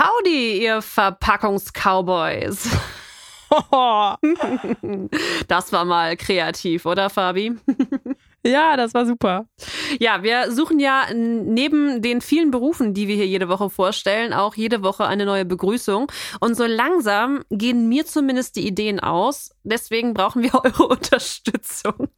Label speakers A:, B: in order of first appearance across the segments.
A: Howdy, ihr Verpackungs-Cowboys. das war mal kreativ, oder Fabi?
B: Ja, das war super.
A: Ja, wir suchen ja neben den vielen Berufen, die wir hier jede Woche vorstellen, auch jede Woche eine neue Begrüßung. Und so langsam gehen mir zumindest die Ideen aus. Deswegen brauchen wir eure Unterstützung.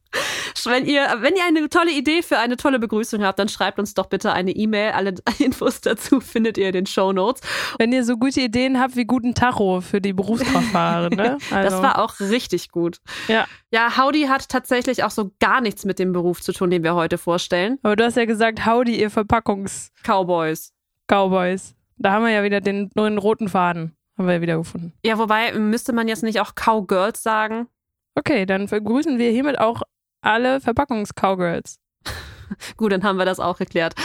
A: Wenn ihr, wenn ihr eine tolle Idee für eine tolle Begrüßung habt, dann schreibt uns doch bitte eine E-Mail. Alle Infos dazu findet ihr in den Show Notes.
B: Wenn ihr so gute Ideen habt wie guten Tacho für die Berufskraftfahrer, ne?
A: Also. Das war auch richtig gut.
B: Ja.
A: Ja, Howdy hat tatsächlich auch so gar nichts mit dem Beruf zu tun, den wir heute vorstellen.
B: Aber du hast ja gesagt, Howdy, ihr Verpackungs-Cowboys. Cowboys. Da haben wir ja wieder den neuen roten Faden. Haben wir ja wieder gefunden.
A: Ja, wobei müsste man jetzt nicht auch Cowgirls sagen?
B: Okay, dann begrüßen wir hiermit auch alle Verpackungs-Cowgirls.
A: Gut, dann haben wir das auch geklärt.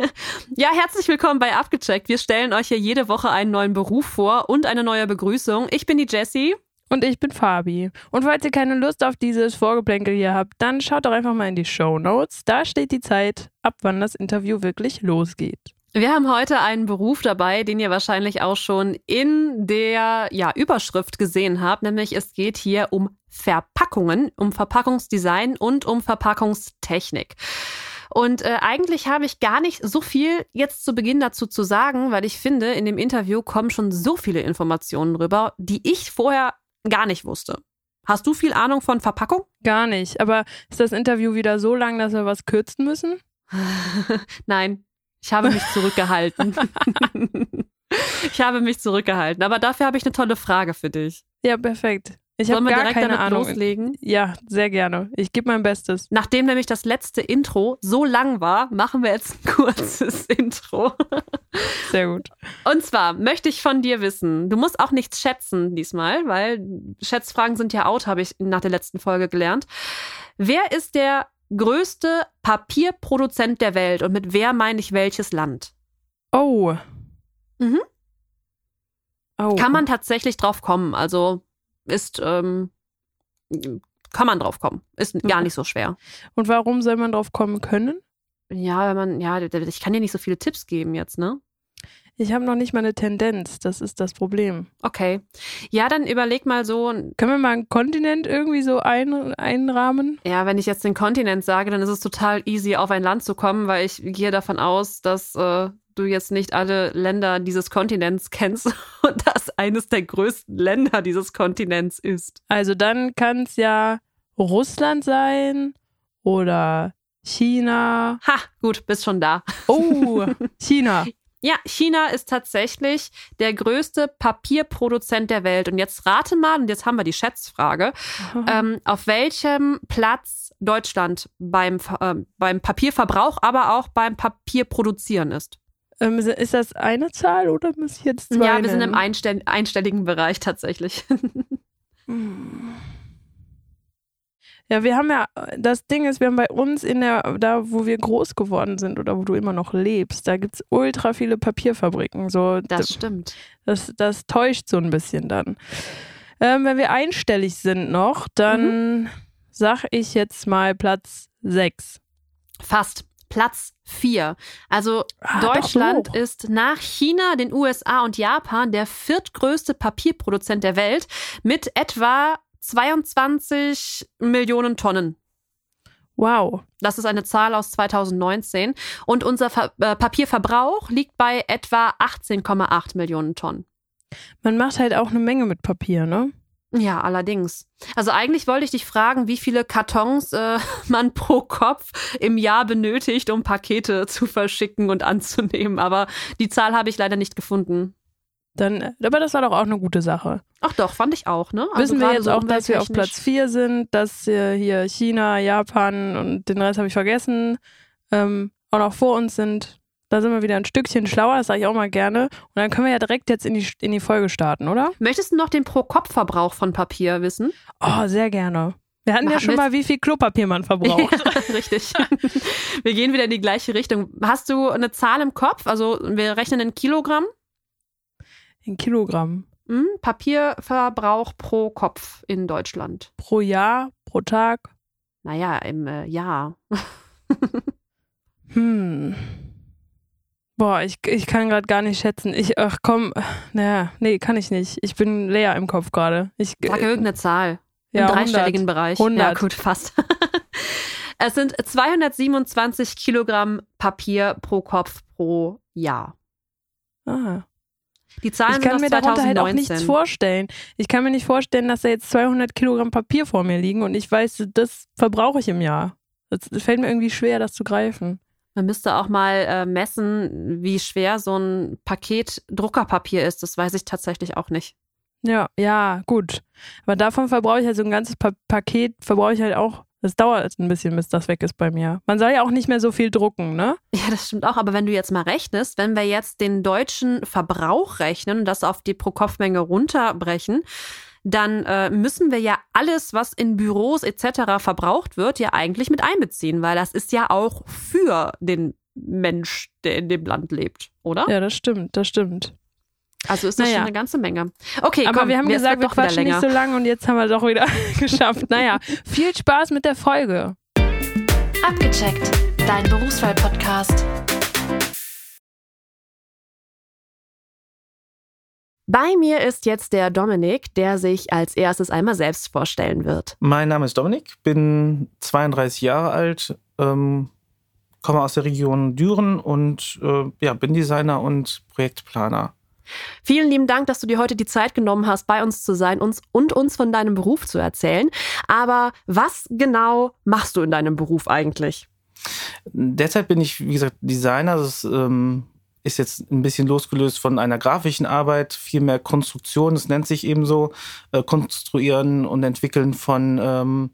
A: ja, herzlich willkommen bei Abgecheckt. Wir stellen euch hier jede Woche einen neuen Beruf vor und eine neue Begrüßung. Ich bin die Jessie.
B: Und ich bin Fabi. Und falls ihr keine Lust auf dieses Vorgeplänkel hier habt, dann schaut doch einfach mal in die Show Notes. Da steht die Zeit, ab wann das Interview wirklich losgeht.
A: Wir haben heute einen Beruf dabei, den ihr wahrscheinlich auch schon in der ja, Überschrift gesehen habt, nämlich es geht hier um Verpackungen, um Verpackungsdesign und um Verpackungstechnik. Und äh, eigentlich habe ich gar nicht so viel jetzt zu Beginn dazu zu sagen, weil ich finde, in dem Interview kommen schon so viele Informationen rüber, die ich vorher gar nicht wusste. Hast du viel Ahnung von Verpackung?
B: Gar nicht. Aber ist das Interview wieder so lang, dass wir was kürzen müssen?
A: Nein, ich habe mich zurückgehalten. ich habe mich zurückgehalten. Aber dafür habe ich eine tolle Frage für dich.
B: Ja, perfekt. Ich habe gar keine Ahnung. Loslegen? Ja, sehr gerne. Ich gebe mein Bestes.
A: Nachdem nämlich das letzte Intro so lang war, machen wir jetzt ein kurzes Intro.
B: Sehr gut.
A: Und zwar möchte ich von dir wissen, du musst auch nichts schätzen diesmal, weil Schätzfragen sind ja out, habe ich nach der letzten Folge gelernt. Wer ist der größte Papierproduzent der Welt und mit wer meine ich welches Land?
B: Oh. Mhm.
A: Oh. Kann man tatsächlich drauf kommen. Also ist, ähm, kann man drauf kommen. Ist gar nicht so schwer.
B: Und warum soll man drauf kommen können?
A: Ja, wenn man, ja, ich kann dir nicht so viele Tipps geben jetzt, ne?
B: Ich habe noch nicht mal eine Tendenz, das ist das Problem.
A: Okay. Ja, dann überleg mal so.
B: Können wir mal einen Kontinent irgendwie so ein, einrahmen?
A: Ja, wenn ich jetzt den Kontinent sage, dann ist es total easy, auf ein Land zu kommen, weil ich gehe davon aus, dass äh, du jetzt nicht alle Länder dieses Kontinents kennst und das eines der größten Länder dieses Kontinents ist.
B: Also dann kann es ja Russland sein oder China.
A: Ha, gut, bist schon da.
B: Oh, China.
A: Ja, China ist tatsächlich der größte Papierproduzent der Welt. Und jetzt rate mal, und jetzt haben wir die Schätzfrage, ähm, auf welchem Platz Deutschland beim, äh, beim Papierverbrauch, aber auch beim Papierproduzieren ist.
B: Ähm, ist das eine Zahl oder muss ich jetzt zwei
A: Ja, wir
B: nennen?
A: sind im einstell einstelligen Bereich tatsächlich. hm.
B: Ja, wir haben ja, das Ding ist, wir haben bei uns in der, da wo wir groß geworden sind oder wo du immer noch lebst, da gibt es ultra viele Papierfabriken. So,
A: das stimmt.
B: Das, das täuscht so ein bisschen dann. Ähm, wenn wir einstellig sind noch, dann mhm. sag ich jetzt mal Platz 6.
A: Fast. Platz 4. Also ah, Deutschland ist nach China, den USA und Japan der viertgrößte Papierproduzent der Welt mit etwa 22 Millionen Tonnen.
B: Wow.
A: Das ist eine Zahl aus 2019. Und unser Ver äh, Papierverbrauch liegt bei etwa 18,8 Millionen Tonnen.
B: Man macht halt auch eine Menge mit Papier, ne?
A: Ja, allerdings. Also eigentlich wollte ich dich fragen, wie viele Kartons äh, man pro Kopf im Jahr benötigt, um Pakete zu verschicken und anzunehmen. Aber die Zahl habe ich leider nicht gefunden.
B: Dann, aber das war doch auch eine gute Sache.
A: Ach doch, fand ich auch, ne?
B: Also Wissen wir jetzt so auch, dass wir auf Platz 4 sind, dass hier China, Japan und den Rest habe ich vergessen, ähm, auch noch vor uns sind. Da sind wir wieder ein Stückchen schlauer, das sage ich auch mal gerne. Und dann können wir ja direkt jetzt in die, in die Folge starten, oder?
A: Möchtest du noch den Pro-Kopf-Verbrauch von Papier wissen?
B: Oh, sehr gerne. Wir hatten Machen ja schon mal, wie viel Klopapier man verbraucht.
A: Ja, richtig. Wir gehen wieder in die gleiche Richtung. Hast du eine Zahl im Kopf? Also wir rechnen in Kilogramm?
B: In Kilogramm.
A: Hm, Papierverbrauch pro Kopf in Deutschland.
B: Pro Jahr, pro Tag?
A: Naja, im äh, Jahr.
B: hm. Boah, ich, ich kann gerade gar nicht schätzen. Ich, ach komm, naja, nee, kann ich nicht. Ich bin leer im Kopf gerade. Ich
A: Sag irgendeine Zahl. Im ja, dreistelligen 100. Bereich.
B: 100.
A: Ja, gut, fast. es sind 227 Kilogramm Papier pro Kopf pro Jahr.
B: Ah.
A: Die Zahlen
B: ich kann mir
A: 2019.
B: darunter halt auch nichts vorstellen. Ich kann mir nicht vorstellen, dass da jetzt 200 Kilogramm Papier vor mir liegen und ich weiß, das verbrauche ich im Jahr. Es fällt mir irgendwie schwer, das zu greifen.
A: Man müsste auch mal äh, messen, wie schwer so ein Paket Druckerpapier ist. Das weiß ich tatsächlich auch nicht.
B: Ja, ja, gut. Aber davon verbrauche ich halt so ein ganzes pa Paket, verbrauche ich halt auch. Das dauert ein bisschen, bis das weg ist bei mir. Man soll ja auch nicht mehr so viel drucken, ne?
A: Ja, das stimmt auch. Aber wenn du jetzt mal rechnest, wenn wir jetzt den deutschen Verbrauch rechnen und das auf die Pro-Kopf-Menge runterbrechen, dann äh, müssen wir ja alles, was in Büros etc. verbraucht wird, ja eigentlich mit einbeziehen, weil das ist ja auch für den Mensch, der in dem Land lebt, oder?
B: Ja, das stimmt, das stimmt.
A: Also ist das naja. schon eine ganze Menge. Okay,
B: aber
A: komm,
B: wir haben gesagt, wir quatschen nicht so lange und jetzt haben wir doch wieder geschafft. Naja, viel Spaß mit der Folge.
C: Abgecheckt, dein Berufswahl-Podcast.
A: Bei mir ist jetzt der Dominik, der sich als erstes einmal selbst vorstellen wird.
D: Mein Name ist Dominik, bin 32 Jahre alt, ähm, komme aus der Region Düren und äh, ja, bin Designer und Projektplaner.
A: Vielen lieben Dank, dass du dir heute die Zeit genommen hast, bei uns zu sein uns und uns von deinem Beruf zu erzählen. Aber was genau machst du in deinem Beruf eigentlich?
D: Derzeit bin ich, wie gesagt, Designer. Das ähm, ist jetzt ein bisschen losgelöst von einer grafischen Arbeit, viel mehr Konstruktion, es nennt sich eben so, äh, Konstruieren und Entwickeln von ähm,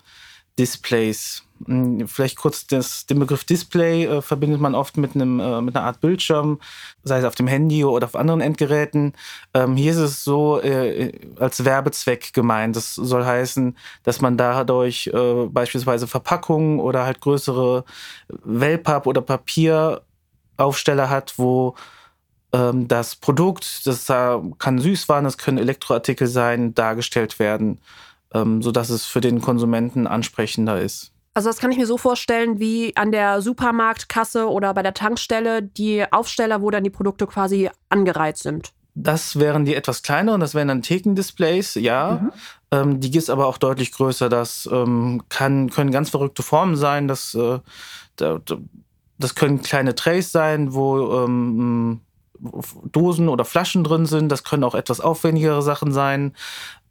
D: Displays. Hm, vielleicht kurz das, den Begriff Display äh, verbindet man oft mit, einem, äh, mit einer Art Bildschirm, sei es auf dem Handy oder auf anderen Endgeräten. Ähm, hier ist es so äh, als Werbezweck gemeint. Das soll heißen, dass man dadurch äh, beispielsweise Verpackungen oder halt größere Wellpapp- oder Papier Aufsteller hat, wo ähm, das Produkt, das kann Süßwaren, das können Elektroartikel sein, dargestellt werden, ähm, sodass es für den Konsumenten ansprechender ist.
A: Also das kann ich mir so vorstellen wie an der Supermarktkasse oder bei der Tankstelle die Aufsteller, wo dann die Produkte quasi angereiht sind.
D: Das wären die etwas kleineren, das wären dann Thekendisplays, ja. Mhm. Ähm, die gibt es aber auch deutlich größer. Das ähm, kann, können ganz verrückte Formen sein. Das, äh, da, das können kleine Trays sein, wo ähm, Dosen oder Flaschen drin sind. Das können auch etwas aufwendigere Sachen sein.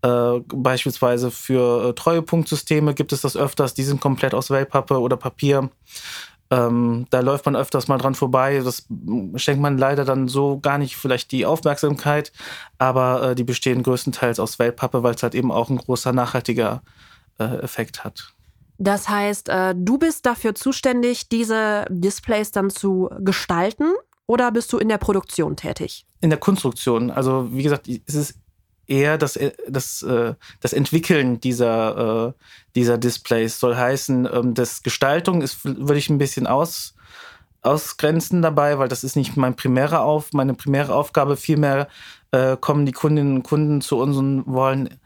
D: Äh, beispielsweise für äh, Treuepunktsysteme gibt es das öfters. Die sind komplett aus Wellpappe oder Papier. Ähm, da läuft man öfters mal dran vorbei. Das schenkt man leider dann so gar nicht vielleicht die Aufmerksamkeit. Aber äh, die bestehen größtenteils aus Wellpappe, weil es halt eben auch ein großer nachhaltiger äh, Effekt hat.
A: Das heißt, du bist dafür zuständig, diese Displays dann zu gestalten oder bist du in der Produktion tätig?
D: In der Konstruktion. Also wie gesagt, es ist eher das, äh, das, äh, das Entwickeln dieser, dieser Displays soll heißen, ähm, das Gestaltung ist, würde ich ein bisschen aus, ausgrenzen dabei, weil das ist nicht mein primärer Auf, meine primäre Aufgabe. Vielmehr kommen die Kundinnen und Kunden zu uns und wollen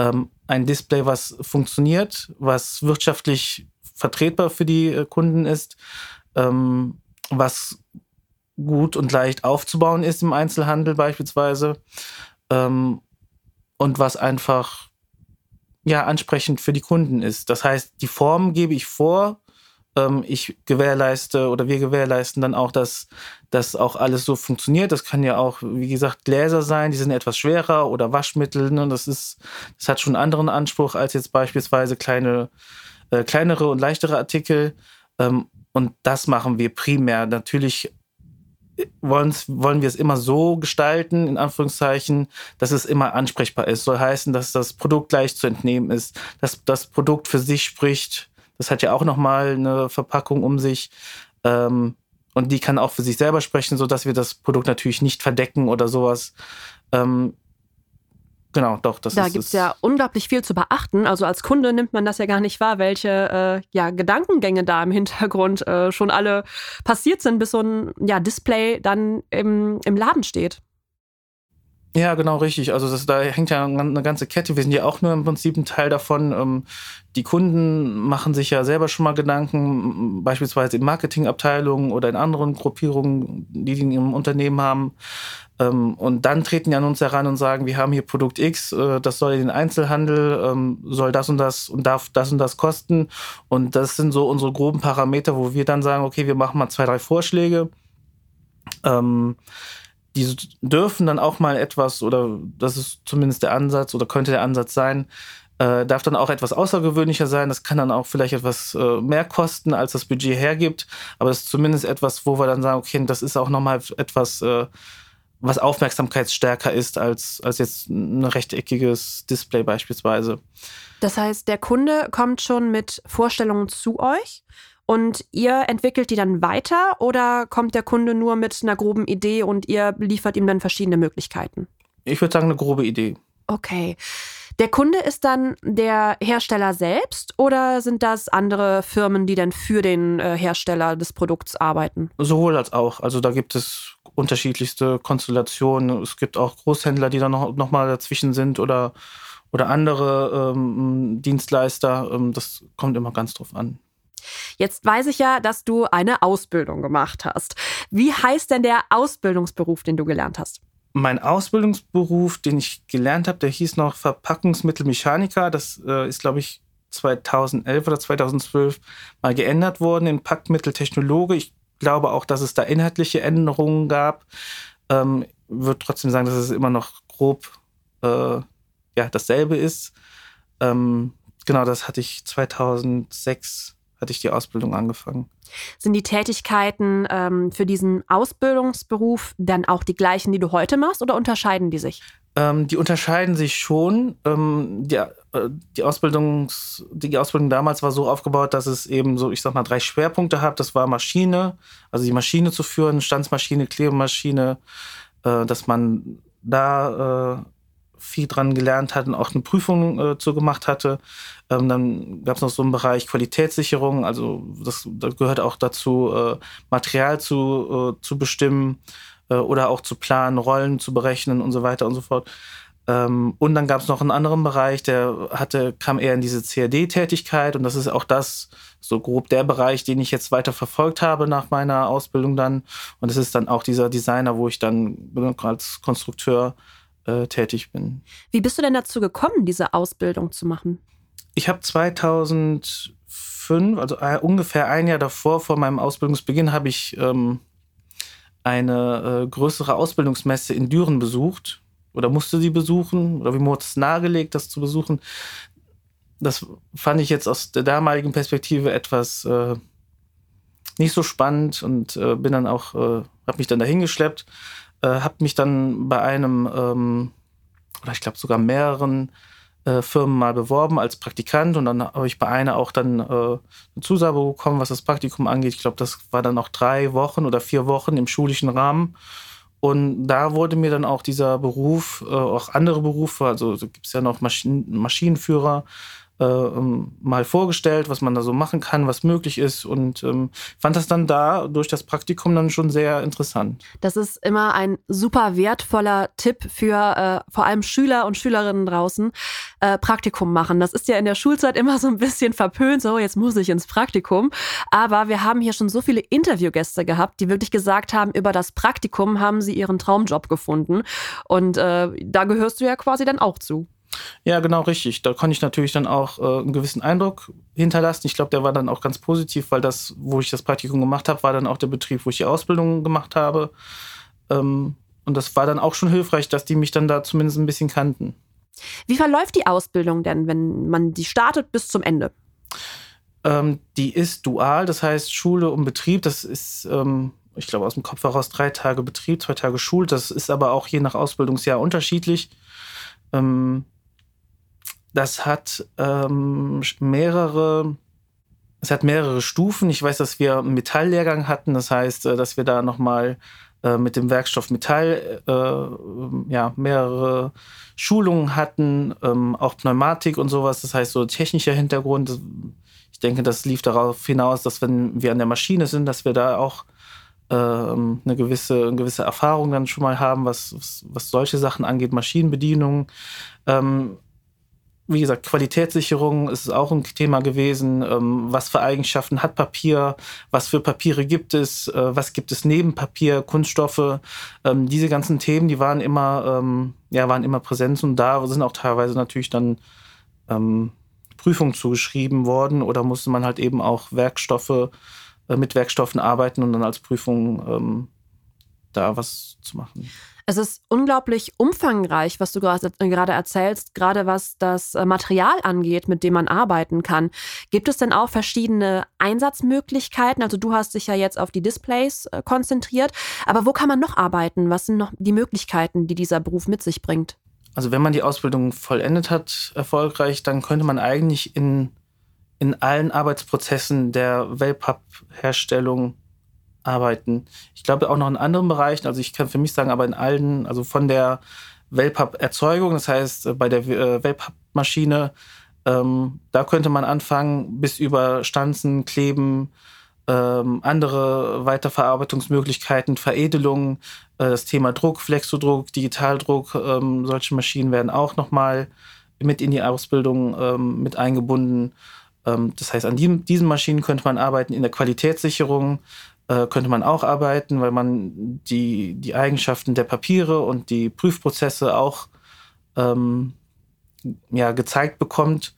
D: ähm, ein Display, was funktioniert, was wirtschaftlich vertretbar für die äh, Kunden ist, ähm, was gut und leicht aufzubauen ist im Einzelhandel beispielsweise ähm, und was einfach ja ansprechend für die Kunden ist. Das heißt, die Form gebe ich vor, ähm, ich gewährleiste oder wir gewährleisten dann auch, dass das auch alles so funktioniert. Das kann ja auch, wie gesagt, Gläser sein, die sind etwas schwerer oder Waschmittel. Ne? Das ist, das hat schon einen anderen Anspruch als jetzt beispielsweise kleine, äh, kleinere und leichtere Artikel. Ähm, und das machen wir primär. Natürlich wollen, wir es immer so gestalten, in Anführungszeichen, dass es immer ansprechbar ist. Soll heißen, dass das Produkt leicht zu entnehmen ist, dass das Produkt für sich spricht, das hat ja auch nochmal eine Verpackung um sich. Ähm, und die kann auch für sich selber sprechen, sodass wir das Produkt natürlich nicht verdecken oder sowas. Ähm, genau, doch. Das
A: da gibt es ja unglaublich viel zu beachten. Also als Kunde nimmt man das ja gar nicht wahr, welche äh, ja, Gedankengänge da im Hintergrund äh, schon alle passiert sind, bis so ein ja, Display dann im, im Laden steht.
D: Ja, genau, richtig. Also das, da hängt ja eine ganze Kette. Wir sind ja auch nur im Prinzip ein Teil davon. Ähm, die Kunden machen sich ja selber schon mal Gedanken, beispielsweise in Marketingabteilungen oder in anderen Gruppierungen, die die in ihrem Unternehmen haben. Ähm, und dann treten die an uns heran und sagen, wir haben hier Produkt X, äh, das soll in den Einzelhandel, ähm, soll das und das und darf das und das kosten. Und das sind so unsere groben Parameter, wo wir dann sagen, okay, wir machen mal zwei, drei Vorschläge die dürfen dann auch mal etwas, oder das ist zumindest der Ansatz oder könnte der Ansatz sein, äh, darf dann auch etwas außergewöhnlicher sein. Das kann dann auch vielleicht etwas äh, mehr kosten, als das Budget hergibt. Aber es ist zumindest etwas, wo wir dann sagen, okay, das ist auch nochmal etwas, äh, was aufmerksamkeitsstärker ist als, als jetzt ein rechteckiges Display beispielsweise.
A: Das heißt, der Kunde kommt schon mit Vorstellungen zu euch und ihr entwickelt die dann weiter oder kommt der Kunde nur mit einer groben Idee und ihr liefert ihm dann verschiedene Möglichkeiten?
D: Ich würde sagen, eine grobe Idee.
A: Okay. Der Kunde ist dann der Hersteller selbst oder sind das andere Firmen, die dann für den äh, Hersteller des Produkts arbeiten?
D: Sowohl als auch. Also da gibt es unterschiedlichste Konstellationen. Es gibt auch Großhändler, die dann noch, noch mal dazwischen sind oder, oder andere ähm, Dienstleister. Ähm, das kommt immer ganz drauf an.
A: Jetzt weiß ich ja, dass du eine Ausbildung gemacht hast. Wie heißt denn der Ausbildungsberuf, den du gelernt hast?
D: Mein Ausbildungsberuf, den ich gelernt habe, der hieß noch Verpackungsmittelmechaniker. Das äh, ist, glaube ich, 2011 oder 2012 mal geändert worden in Packmitteltechnologe. Ich glaube auch, dass es da inhaltliche Änderungen gab. Ähm, würde trotzdem sagen, dass es immer noch grob äh, ja, dasselbe ist. Ähm, genau, das hatte ich 2006 hatte ich die Ausbildung angefangen.
A: Sind die Tätigkeiten ähm, für diesen Ausbildungsberuf dann auch die gleichen, die du heute machst, oder unterscheiden die sich?
D: Ähm, die unterscheiden sich schon. Ähm, die, äh, die, Ausbildungs, die Ausbildung damals war so aufgebaut, dass es eben so, ich sag mal, drei Schwerpunkte hat. Das war Maschine, also die Maschine zu führen, Standsmaschine, Klebemaschine, äh, dass man da äh, viel dran gelernt hat und auch eine Prüfung äh, zu gemacht hatte. Ähm, dann gab es noch so einen Bereich Qualitätssicherung, also das, das gehört auch dazu, äh, Material zu, äh, zu bestimmen äh, oder auch zu planen, Rollen zu berechnen und so weiter und so fort. Ähm, und dann gab es noch einen anderen Bereich, der hatte, kam eher in diese CAD-Tätigkeit und das ist auch das, so grob der Bereich, den ich jetzt weiter verfolgt habe nach meiner Ausbildung dann. Und es ist dann auch dieser Designer, wo ich dann als Konstrukteur äh, tätig bin.
A: Wie bist du denn dazu gekommen, diese Ausbildung zu machen?
D: Ich habe 2005, also äh, ungefähr ein Jahr davor, vor meinem Ausbildungsbeginn, habe ich ähm, eine äh, größere Ausbildungsmesse in Düren besucht oder musste sie besuchen oder wie wurde es nahegelegt, das zu besuchen. Das fand ich jetzt aus der damaligen Perspektive etwas äh, nicht so spannend und äh, bin dann auch, äh, habe mich dann dahin geschleppt äh, habe mich dann bei einem ähm, oder ich glaube sogar mehreren äh, Firmen mal beworben als Praktikant und dann habe ich bei einer auch dann äh, eine Zusage bekommen, was das Praktikum angeht. Ich glaube, das war dann auch drei Wochen oder vier Wochen im schulischen Rahmen. Und da wurde mir dann auch dieser Beruf, äh, auch andere Berufe, also gibt es ja noch Maschinen, Maschinenführer, äh, ähm, mal vorgestellt, was man da so machen kann, was möglich ist und ähm, fand das dann da durch das Praktikum dann schon sehr interessant.
A: Das ist immer ein super wertvoller Tipp für äh, vor allem Schüler und Schülerinnen draußen, äh, Praktikum machen. Das ist ja in der Schulzeit immer so ein bisschen verpönt, so jetzt muss ich ins Praktikum. Aber wir haben hier schon so viele Interviewgäste gehabt, die wirklich gesagt haben, über das Praktikum haben sie ihren Traumjob gefunden. Und äh, da gehörst du ja quasi dann auch zu.
D: Ja, genau richtig. Da konnte ich natürlich dann auch äh, einen gewissen Eindruck hinterlassen. Ich glaube, der war dann auch ganz positiv, weil das, wo ich das Praktikum gemacht habe, war dann auch der Betrieb, wo ich die Ausbildung gemacht habe. Ähm, und das war dann auch schon hilfreich, dass die mich dann da zumindest ein bisschen kannten.
A: Wie verläuft die Ausbildung denn, wenn man die startet bis zum Ende?
D: Ähm, die ist dual, das heißt Schule und Betrieb. Das ist, ähm, ich glaube, aus dem Kopf heraus drei Tage Betrieb, zwei Tage Schule. Das ist aber auch je nach Ausbildungsjahr unterschiedlich. Ähm, das hat ähm, mehrere, es hat mehrere Stufen. Ich weiß, dass wir einen Metalllehrgang hatten. Das heißt, äh, dass wir da nochmal äh, mit dem Werkstoff Metall äh, ja, mehrere Schulungen hatten, ähm, auch Pneumatik und sowas. Das heißt, so technischer Hintergrund. Ich denke, das lief darauf hinaus, dass wenn wir an der Maschine sind, dass wir da auch ähm, eine gewisse, eine gewisse Erfahrung dann schon mal haben, was, was, was solche Sachen angeht, Maschinenbedienung. Ähm, wie gesagt, Qualitätssicherung ist auch ein Thema gewesen. Ähm, was für Eigenschaften hat Papier? Was für Papiere gibt es? Äh, was gibt es neben Papier? Kunststoffe? Ähm, diese ganzen Themen, die waren immer, ähm, ja, waren immer präsent und da sind auch teilweise natürlich dann Prüfungen zugeschrieben worden oder musste man halt eben auch Werkstoffe äh, mit Werkstoffen arbeiten und dann als Prüfung da was zu machen.
A: Es ist unglaublich umfangreich, was du gerade erzählst, gerade was das äh, Material angeht, mit dem man arbeiten kann. Gibt es denn auch verschiedene Einsatzmöglichkeiten? Also du hast dich ja jetzt auf die Displays äh, konzentriert, aber wo kann man noch arbeiten? Was sind noch die Möglichkeiten, die dieser Beruf mit sich bringt?
D: Also wenn man die Ausbildung vollendet hat, erfolgreich, dann könnte man eigentlich in, in allen Arbeitsprozessen der Wellpapp-Herstellung arbeiten. Ich glaube auch noch in anderen Bereichen, also ich kann für mich sagen, aber in allen, also von der Wellpapp-Erzeugung, das heißt äh, bei der äh, Wellpapp-Maschine, ähm, da könnte man anfangen, bis über Stanzen, Kleben, ähm, andere Weiterverarbeitungsmöglichkeiten, Veredelungen, äh, das Thema Druck, Flexodruck, Digitaldruck, ähm, solche Maschinen werden auch nochmal mit in die Ausbildung ähm, mit eingebunden. Ähm, das heißt, an die, diesen Maschinen könnte man arbeiten in der Qualitätssicherung, äh, könnte man auch arbeiten, weil man die, die Eigenschaften der Papiere und die Prüfprozesse auch ähm, ja, gezeigt bekommt.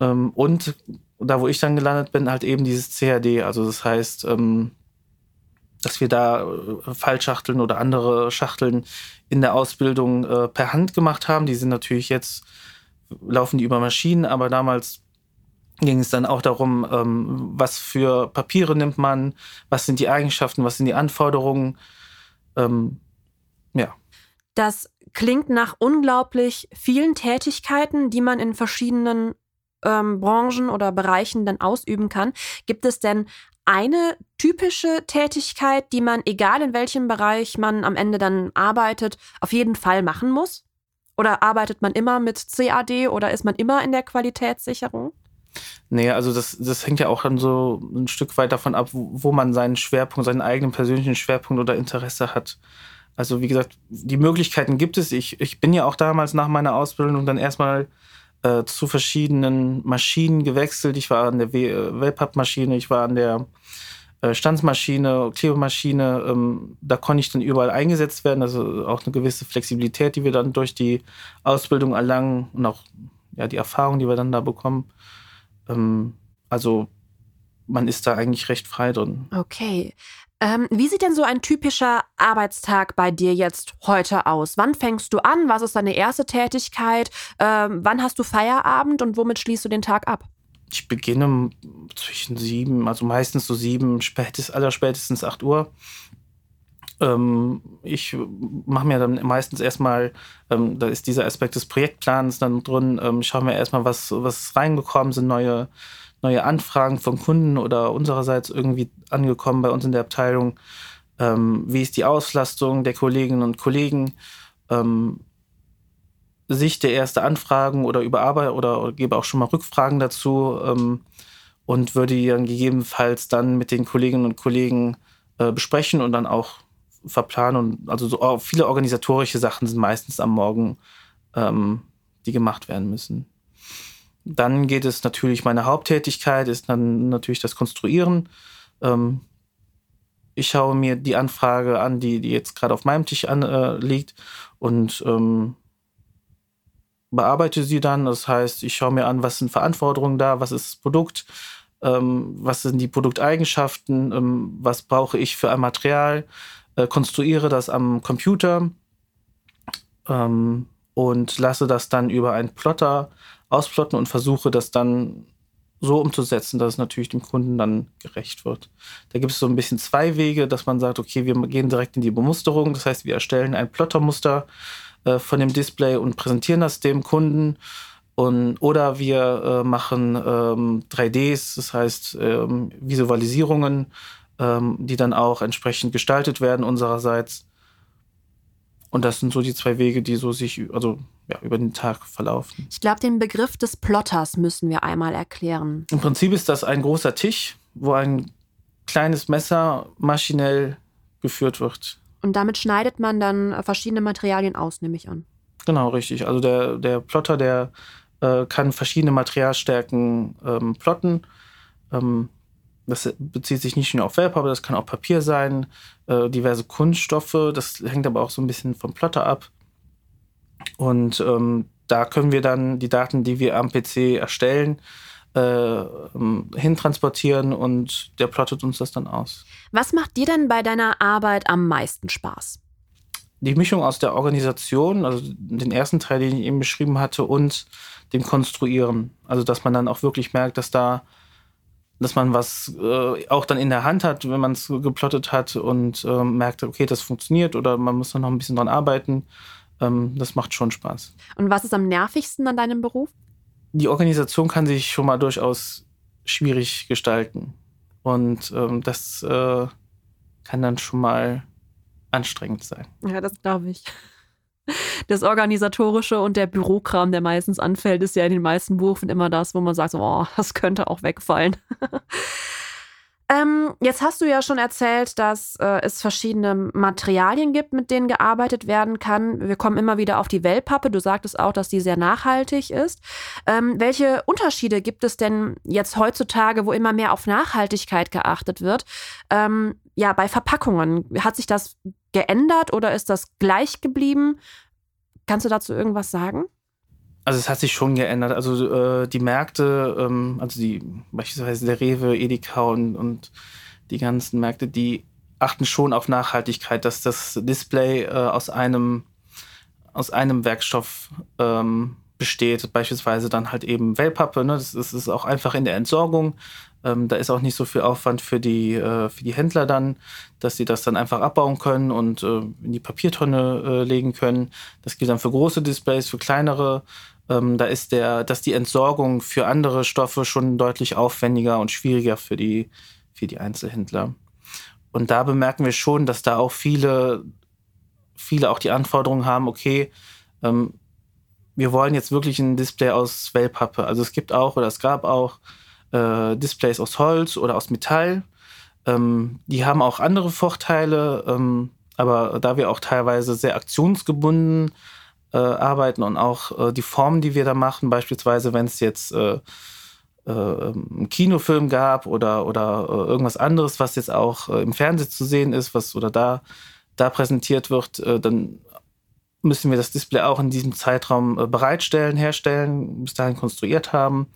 D: Ähm, und da, wo ich dann gelandet bin, halt eben dieses CAD. Also das heißt, ähm, dass wir da äh, Fallschachteln oder andere Schachteln in der Ausbildung äh, per Hand gemacht haben. Die sind natürlich jetzt, laufen die über Maschinen, aber damals ging es dann auch darum, ähm, was für Papiere nimmt man, was sind die Eigenschaften, was sind die Anforderungen. Ähm, ja.
A: Das klingt nach unglaublich vielen Tätigkeiten, die man in verschiedenen ähm, Branchen oder Bereichen dann ausüben kann. Gibt es denn eine typische Tätigkeit, die man, egal in welchem Bereich man am Ende dann arbeitet, auf jeden Fall machen muss? Oder arbeitet man immer mit CAD oder ist man immer in der Qualitätssicherung?
D: Nee, also das, das hängt ja auch dann so ein Stück weit davon ab, wo, wo man seinen Schwerpunkt, seinen eigenen persönlichen Schwerpunkt oder Interesse hat. Also wie gesagt, die Möglichkeiten gibt es. Ich, ich bin ja auch damals nach meiner Ausbildung dann erstmal äh, zu verschiedenen Maschinen gewechselt. Ich war an der äh, Wellpapp-Maschine, ich war an der äh, Stanzmaschine, Klebemaschine. Ähm, da konnte ich dann überall eingesetzt werden. Also auch eine gewisse Flexibilität, die wir dann durch die Ausbildung erlangen und auch ja, die Erfahrung, die wir dann da bekommen. Ähm, also man ist da eigentlich recht frei drin.
A: Okay. Ähm, wie sieht denn so ein typischer Arbeitstag bei dir jetzt heute aus? Wann fängst du an? Was ist deine erste Tätigkeit? Ähm, wann hast du Feierabend und womit schließt du den Tag ab?
D: Ich beginne zwischen sieben, also meistens so sieben, spätestens, allerspätestens acht Uhr. Ähm, ich mache mir dann meistens erstmal, ähm, da ist dieser Aspekt des Projektplans dann drin, ähm, schaue mir erstmal, was, was reingekommen sind, neue, neue Anfragen von Kunden oder unsererseits irgendwie angekommen bei uns in der Abteilung. Ähm, wie ist die Auslastung der Kolleginnen und Kollegen? Sicht der erste Anfragen oder überarbeite oder, oder, gebe auch schon mal Rückfragen dazu und würde die dann gegebenenfalls dann mit den Kolleginnen und Kollegen äh, besprechen und dann auch verplanen. Und also so viele organisatorische Sachen sind meistens am Morgen, ähm, die gemacht werden müssen. Dann geht es natürlich, meine Haupttätigkeit ist dann natürlich das Konstruieren. Ähm, ich schaue mir die Anfrage an, die, die jetzt gerade auf meinem Tisch an, äh, liegt und ähm, bearbeite sie dann. Das heißt, ich schaue mir an, was sind Verantwortungen da, was ist das Produkt, ähm, was sind die Produkteigenschaften, ähm, was brauche ich für ein Material, äh, konstruiere das am Computer ähm, und lasse das dann über einen Plotter ausplotten und versuche das dann so umzusetzen, dass es natürlich dem Kunden dann gerecht wird. Da gibt es so ein bisschen zwei Wege, dass man sagt, okay, wir gehen direkt in die Bemusterung. Das heißt, wir erstellen ein Plottermuster äh, von dem Display und präsentieren das dem Kunden. Und, oder wir äh, machen ähm, 3Ds, das heißt ähm, Visualisierungen ähm, die dann auch entsprechend gestaltet werden unsererseits. Und das sind so die zwei Wege, die so sich also, ja, über den Tag verlaufen.
A: Ich glaube, den Begriff des Plotters müssen wir einmal erklären.
D: Im Prinzip ist das ein großer Tisch, wo ein kleines Messer maschinell geführt wird.
A: Und damit schneidet man dann äh, verschiedene Materialien aus, nehme ich an.
D: Genau, richtig. Also der, der Plotter, der äh, kann verschiedene Materialstärken ähm, plotten. Ähm, das bezieht sich nicht nur auf Wellpappe, das kann auch Papier sein, äh, diverse Kunststoffe. Das hängt aber auch so ein bisschen vom Plotter ab. Und ähm, da können wir dann die Daten, die wir am PC erstellen, äh, ähm, hintransportieren und der plottet uns das dann aus.
A: Was macht dir denn bei deiner Arbeit am meisten Spaß?
D: Die Mischung aus der Organisation, also den ersten Teil, den ich eben beschrieben hatte, und dem Konstruieren. Also dass man dann auch wirklich merkt, dass da dass man was äh, auch dann in der Hand hat, wenn man es geplottet hat und äh, merkt, okay, das funktioniert oder man muss dann noch ein bisschen dran arbeiten. Ähm, das macht schon Spaß.
A: Und was ist am nervigsten an deinem Beruf?
D: Die Organisation kann sich schon mal durchaus schwierig gestalten. Und ähm, das äh, kann dann schon mal anstrengend sein.
A: Ja, das glaube ich. Das Organisatorische und der Bürokram, der meistens anfällt, ist ja in den meisten Berufen immer das, wo man sagt, oh, das könnte auch wegfallen. Ähm, jetzt hast du ja schon erzählt, dass äh, es verschiedene Materialien gibt, mit denen gearbeitet werden kann. Wir kommen immer wieder auf die Wellpappe. Du sagtest auch, dass die sehr nachhaltig ist. Ähm, welche Unterschiede gibt es denn jetzt heutzutage, wo immer mehr auf Nachhaltigkeit geachtet wird? Ähm, ja, bei Verpackungen. Hat sich das geändert oder ist das gleich geblieben? Kannst du dazu irgendwas sagen?
D: Also es hat sich schon geändert. Also äh, die Märkte, ähm, also die beispielsweise der Rewe, Edeka und, und die ganzen Märkte, die achten schon auf Nachhaltigkeit, dass das Display äh, aus einem aus einem Werkstoff ähm, besteht, beispielsweise dann halt eben Wellpappe. Ne? Das, das ist auch einfach in der Entsorgung. Ähm, da ist auch nicht so viel Aufwand für die, äh, für die Händler dann, dass sie das dann einfach abbauen können und äh, in die Papiertonne äh, legen können. Das gilt dann für große Displays, für kleinere. Ähm, da ist der, dass die Entsorgung für andere Stoffe schon deutlich aufwendiger und schwieriger für die, für die Einzelhändler. Und da bemerken wir schon, dass da auch viele, viele auch die Anforderungen haben, okay, ähm, wir wollen jetzt wirklich ein Display aus Wellpappe. Also es gibt auch oder es gab auch äh, Displays aus Holz oder aus Metall. Ähm, die haben auch andere Vorteile, ähm, aber da wir auch teilweise sehr aktionsgebunden äh, arbeiten und auch äh, die Formen, die wir da machen, beispielsweise wenn es jetzt äh, äh, einen Kinofilm gab oder, oder äh, irgendwas anderes, was jetzt auch im Fernsehen zu sehen ist, was oder da, da präsentiert wird, dann müssen wir das Display auch in diesem Zeitraum bereitstellen, herstellen, bis dahin konstruiert haben.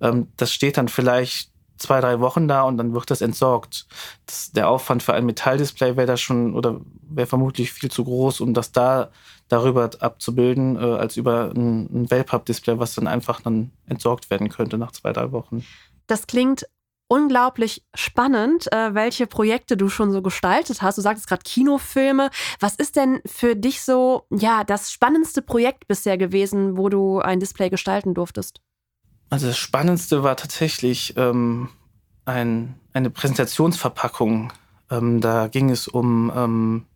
D: Ähm, das steht dann vielleicht zwei, drei Wochen da und dann wird das entsorgt. Das, der Aufwand für ein Metalldisplay wäre da schon oder wäre vermutlich viel zu groß, um das da darüber abzubilden, äh, als über ein, ein Wellpapp-Display, was dann einfach dann entsorgt werden könnte nach zwei, drei Wochen.
A: Das klingt unglaublich spannend, äh, welche Projekte du schon so gestaltet hast. Du sagtest gerade Kinofilme. Was ist denn für dich so, ja, das spannendste Projekt bisher gewesen, wo du ein Display gestalten durftest?
D: Also das Spannendste war tatsächlich ähm, ein, eine Präsentationsverpackung. Ähm, da ging es um, ähm,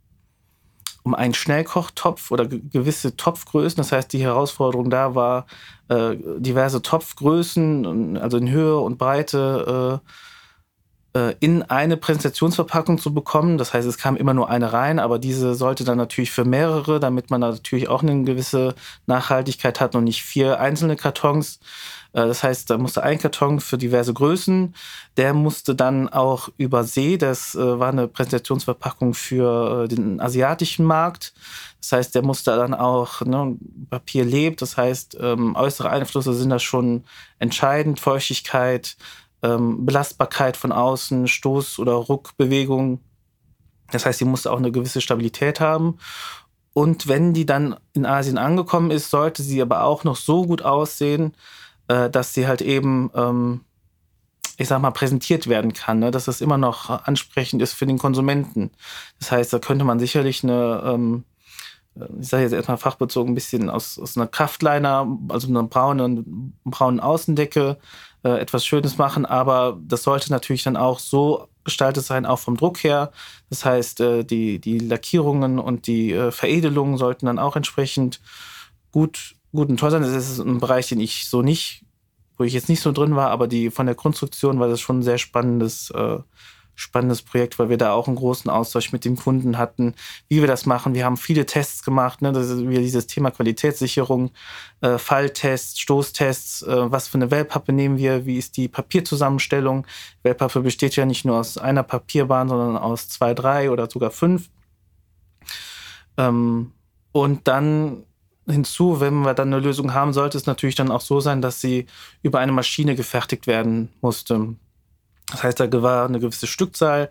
D: um einen Schnellkochtopf oder gewisse Topfgrößen. Das heißt, die Herausforderung da war, äh, diverse Topfgrößen, also in Höhe und Breite, äh, in eine Präsentationsverpackung zu bekommen. Das heißt, es kam immer nur eine rein, aber diese sollte dann natürlich für mehrere, damit man natürlich auch eine gewisse Nachhaltigkeit hat und nicht vier einzelne Kartons. Äh, das heißt, da musste ein Karton für diverse Größen, der musste dann auch über See, das äh, war eine Präsentationsverpackung für äh, den asiatischen Markt. Das heißt, der musste dann auch, ne, Papier lebt, das heißt, ähm, äußere Einflüsse sind da schon entscheidend, Feuchtigkeit, ähm, Belastbarkeit von außen, Stoß- oder Ruckbewegung. Das heißt, sie musste auch eine gewisse Stabilität haben. Und wenn die dann in Asien angekommen ist, sollte sie aber auch noch so gut aussehen, äh, dass sie halt eben, ähm, ich sag mal, präsentiert werden kann, ne? dass das immer noch ansprechend ist für den Konsumenten. Das heißt, da könnte man sicherlich eine, ähm, ich sage jetzt erstmal fachbezogen, ein bisschen aus, aus einer Kraftliner, also einer braunen, braunen Außendecke, äh, etwas Schönes machen, aber das sollte natürlich dann auch so gestaltet sein, auch vom Druck her. Das heißt, äh, die, die Lackierungen und die äh, Veredelungen sollten dann auch entsprechend gut gut und toll sein. Das ist ein Bereich, den ich so nicht, wo ich jetzt nicht so drin war, aber die von der Konstruktion war das schon ein sehr spannendes, äh, spannendes Projekt, weil wir da auch einen großen Austausch mit dem Kunden hatten, wie wir das machen. Wir haben viele Tests gemacht, ne? das ist wieder dieses Thema Qualitätssicherung, äh, Falltests, Stoßtests, äh, was für eine Wellpappe nehmen wir, wie ist die Papierzusammenstellung. Wellpappe besteht ja nicht nur aus einer Papierbahn, sondern aus zwei, drei oder sogar fünf. Ähm, und dann hinzu, wenn wir dann eine Lösung haben, sollte es natürlich dann auch so sein, dass sie über eine Maschine gefertigt werden musste. Das heißt, da war eine gewisse Stückzahl.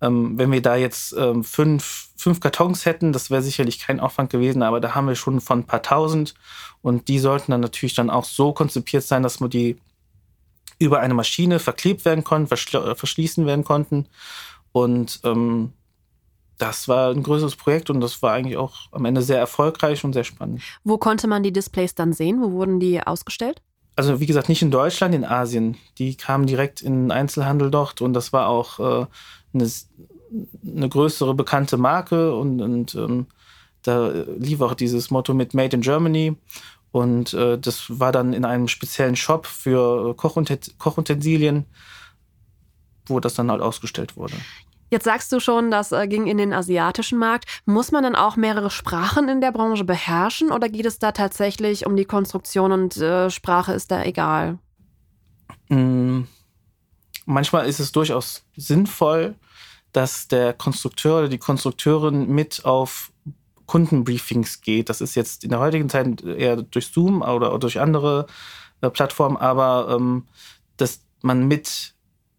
D: Ähm, wenn wir da jetzt ähm, fünf, fünf Kartons hätten, das wäre sicherlich kein Aufwand gewesen, aber da haben wir schon von ein paar tausend und die sollten dann natürlich dann auch so konzipiert sein, dass man die über eine Maschine verklebt werden konnten, verschließen werden konnten. Und ähm, das war ein größeres Projekt und das war eigentlich auch am Ende sehr erfolgreich und sehr spannend.
A: Wo konnte man die Displays dann sehen? Wo wurden die ausgestellt?
D: Also wie gesagt, nicht in Deutschland, in Asien. Die kamen direkt in den Einzelhandel dort und das war auch äh, eine, eine, größere bekannte Marke und, und ähm, da lief auch dieses Motto mit Made in Germany. Und äh, das war dann in einem speziellen Shop für Kochutensilien, wo das dann halt ausgestellt wurde.
A: Jetzt sagst du schon, das äh, ging in den asiatischen Markt. Muss man dann auch mehrere Sprachen in der Branche beherrschen oder geht es da tatsächlich um die Konstruktion und äh, Sprache ist da egal?
D: Mm, manchmal ist es durchaus sinnvoll, dass der Konstrukteur oder die Konstrukteurin mit auf Kundenbriefings geht. Das ist jetzt in der heutigen Zeit eher durch Zoom oder durch andere äh, Plattformen, aber ähm, dass man mit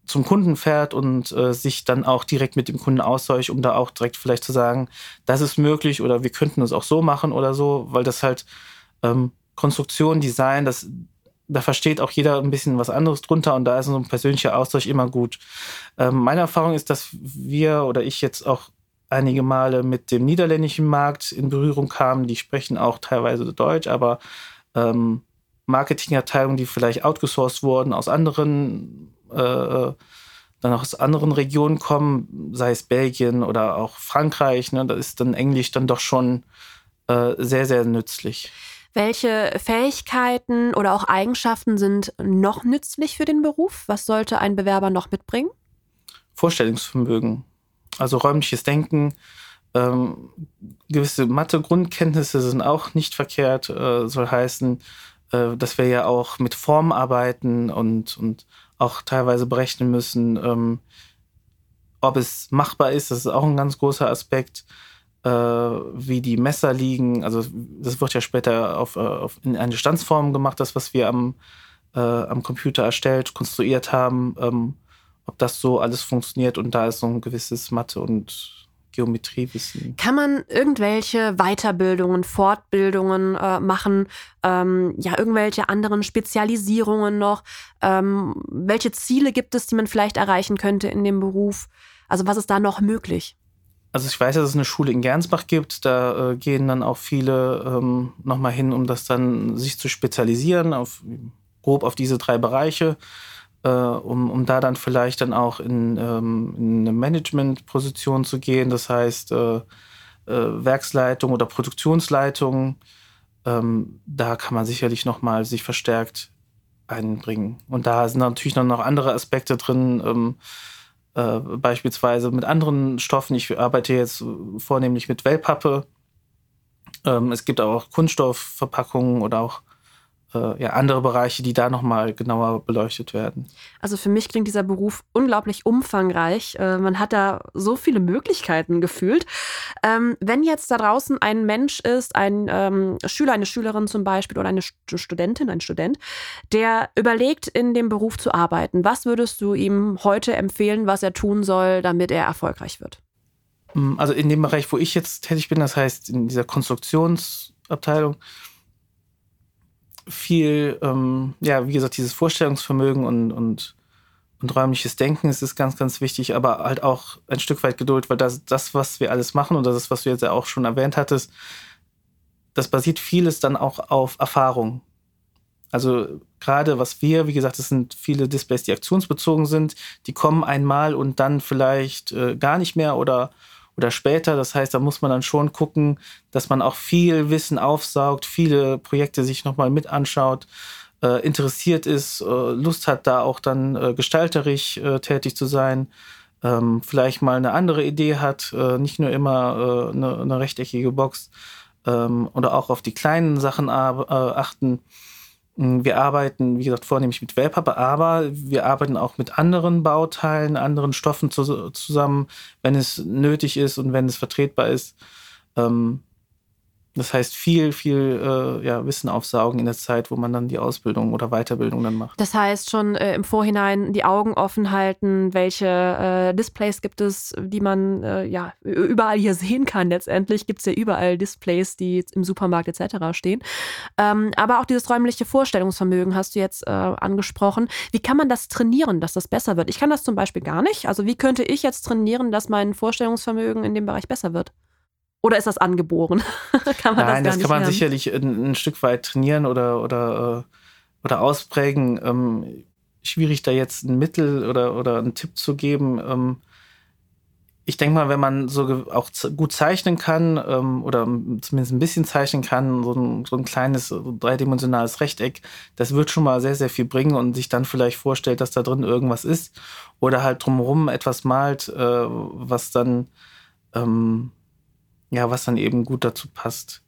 D: zum Kunden fährt und äh, sich dann auch direkt mit dem Kunden austauscht, um da auch direkt vielleicht zu sagen, das ist möglich oder wir könnten es auch so machen oder so, weil das halt ähm, Konstruktion, Design, das, da versteht auch jeder ein bisschen was anderes drunter und da ist so ein persönlicher Austausch immer gut. Ähm, meine Erfahrung ist, dass wir oder ich jetzt auch einige Male mit dem niederländischen Markt in Berührung kamen. Die sprechen auch teilweise Deutsch, aber ähm, Marketingabteilungen, die vielleicht outgesourced wurden aus anderen äh, dann aus anderen Regionen kommen, sei es Belgien oder auch Frankreich, ne, da ist dann Englisch dann doch schon äh, sehr, sehr nützlich.
A: Welche Fähigkeiten oder auch Eigenschaften sind noch nützlich für den Beruf? Was sollte ein Bewerber noch mitbringen?
D: Vorstellungsvermögen, also räumliches Denken, ähm, gewisse Mathe-Grundkenntnisse sind auch nicht verkehrt, äh, soll heißen, äh, dass wir ja auch mit Form arbeiten und, und auch teilweise berechnen müssen, ähm, ob es machbar ist. Das ist auch ein ganz großer Aspekt, äh, wie die Messer liegen. Also das wird ja später auf, äh, auf in eine Standsform gemacht, das, was wir am, äh, am Computer erstellt, konstruiert haben. Ähm, ob das so alles funktioniert und da ist so ein gewisses Mathe- und Geometriewissen.
A: Kann man irgendwelche Weiterbildungen, Fortbildungen äh, machen, ähm, ja, irgendwelche anderen Spezialisierungen noch? Ähm, welche Ziele gibt es, die man vielleicht erreichen könnte in dem Beruf? Also was ist da noch möglich?
D: Also ich weiß, dass es eine Schule in Gernsbach gibt. Da äh, gehen dann auch viele ähm, nochmal hin, um das dann sich zu spezialisieren, auf, grob auf diese drei Bereiche äh, um, um da dann vielleicht dann auch in, ähm, in eine Managementposition zu gehen, das heißt äh, äh, Werksleitung oder Produktionsleitung. Ähm, da kann man sicherlich nochmal sich verstärkt einbringen. Und da sind natürlich noch andere Aspekte drin, ähm, äh, beispielsweise mit anderen Stoffen. Ich arbeite jetzt vornehmlich mit Wellpappe. Ähm, es gibt auch Kunststoffverpackungen oder auch äh, ja, andere Bereiche, die da nochmal genauer beleuchtet werden.
A: Also für mich klingt dieser Beruf unglaublich umfangreich. Äh, man hat da so viele Möglichkeiten gefühlt. Ähm, wenn jetzt da draußen ein Mensch ist, ein ähm, Schüler, eine Schülerin zum Beispiel oder eine Studentin, ein Student, der überlegt, in dem Beruf zu arbeiten, was würdest du ihm heute empfehlen, was er tun soll, damit er erfolgreich wird?
D: Mm, also in dem Bereich, wo ich jetzt tätig bin, das heißt in dieser Konstruktionsabteilung, viel, ähm, ja, wie gesagt, dieses Vorstellungsvermögen und, und, und räumliches Denken ist, ist ganz, ganz wichtig, aber halt auch ein Stück weit Geduld, weil das, das was wir alles machen und das ist, was du jetzt ja auch schon erwähnt hattest, das basiert vieles dann auch auf Erfahrung. Also gerade was wir, wie gesagt, es sind viele Displays, die aktionsbezogen sind, die kommen einmal und dann vielleicht äh, gar nicht mehr oder oder später. Das heißt, da muss man dann schon gucken, dass man auch viel Wissen aufsaugt, viele Projekte sich nochmal mit anschaut, äh, interessiert ist, äh, Lust hat, da auch dann äh, gestalterisch äh, tätig zu sein. ähm, vielleicht mal eine andere Idee hat, äh, nicht nur immer äh, eine, eine, rechteckige Box ähm, oder auch auf die kleinen Sachen achten. Hm, wir arbeiten, wie gesagt, vornehmlich mit Wellpappe, aber wir arbeiten auch mit anderen Bauteilen, anderen Stoffen zu, zusammen, wenn es nötig ist und wenn es vertretbar ist. Ähm, das heißt, viel, viel äh, ja, Wissen aufsaugen in der Zeit, wo man dann die Ausbildung oder Weiterbildung dann macht.
A: Das heißt, schon äh, im Vorhinein die Augen offen halten, welche äh, Displays gibt es, die man äh, ja überall hier sehen kann. Letztendlich gibt es ja überall Displays, die im Supermarkt etc. stehen. Ähm, aber auch dieses räumliche Vorstellungsvermögen hast du jetzt äh, angesprochen. Wie kann man das trainieren, dass das besser wird? Ich kann das zum Beispiel gar nicht. Also wie könnte ich jetzt trainieren, dass mein Vorstellungsvermögen in dem Bereich besser wird? Oder ist das angeboren?
D: kann man Nein, das, das kann man lernen? sicherlich ein, ein, Stück weit trainieren oder, oder, äh, oder ausprägen. Ähm, schwierig, da jetzt ein Mittel oder, oder einen Tipp zu geben. Ähm, ich denke mal, wenn man so auch gut zeichnen kann ähm, oder zumindest ein bisschen zeichnen kann, so ein, so ein kleines dreidimensionales Rechteck, das wird schon mal sehr, sehr viel bringen und sich dann vielleicht vorstellt, dass da drin irgendwas ist oder halt drumherum etwas malt, äh, was dann ähm, ja, was dann eben gut dazu passt.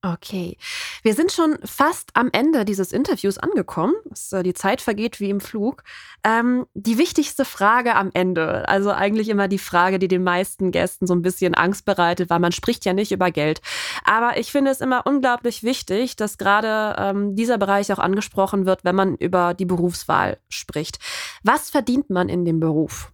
A: Okay, wir sind schon fast am Ende dieses Interviews angekommen. Äh, die Zeit vergeht wie im Flug. Ähm, die wichtigste Frage am Ende, also eigentlich immer die Frage, die den meisten Gästen so ein bisschen Angst bereitet, weil man spricht ja nicht über Geld. Aber ich finde es immer unglaublich wichtig, dass gerade ähm, dieser Bereich auch angesprochen wird, wenn man über die Berufswahl spricht. Was verdient man in dem Beruf?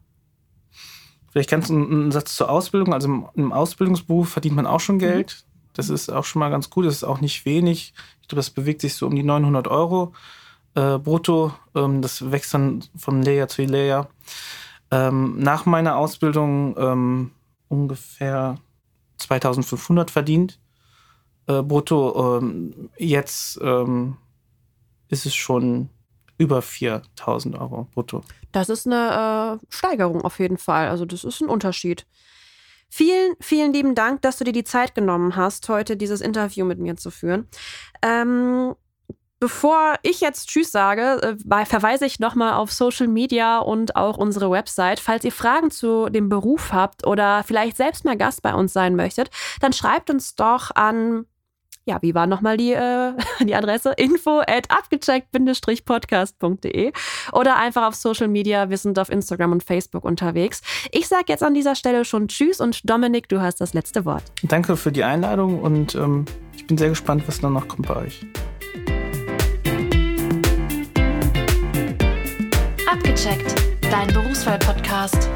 D: Vielleicht kannst du einen Satz zur Ausbildung. Also im, Ausbildungsberuf verdient man auch schon Geld. Mhm. Das ist auch schon mal ganz gut. Das ist auch nicht wenig. Ich glaube, das bewegt sich so um die 900 Euro äh, brutto. Ähm, das wächst dann von Lehrjahr zu Lehrjahr. Ähm, nach meiner Ausbildung ähm, ungefähr 2500 verdient äh, brutto. Ähm, jetzt ähm, ist es schon über 4000 Euro brutto.
A: Das ist eine äh, Steigerung auf jeden Fall. Also das ist ein Unterschied. Vielen, vielen lieben Dank, dass du dir die Zeit genommen hast, heute dieses Interview mit mir zu führen. Ähm, bevor ich jetzt Tschüss sage, äh, verweise ich nochmal auf Social Media und auch unsere Website. Falls ihr Fragen zu dem Beruf habt oder vielleicht selbst mal Gast bei uns sein möchtet, dann schreibt uns doch an ja, wie war nochmal die, äh, die Adresse? Info at abgecheckt-podcast.de oder einfach auf Social Media. Wir sind auf Instagram und Facebook unterwegs. Ich sage jetzt an dieser Stelle schon Tschüss und Dominik, du hast das letzte Wort.
D: Danke für die Einladung und ähm, ich bin sehr gespannt, was dann noch kommt bei euch.
C: Abgecheckt, dein Berufswahl-Podcast.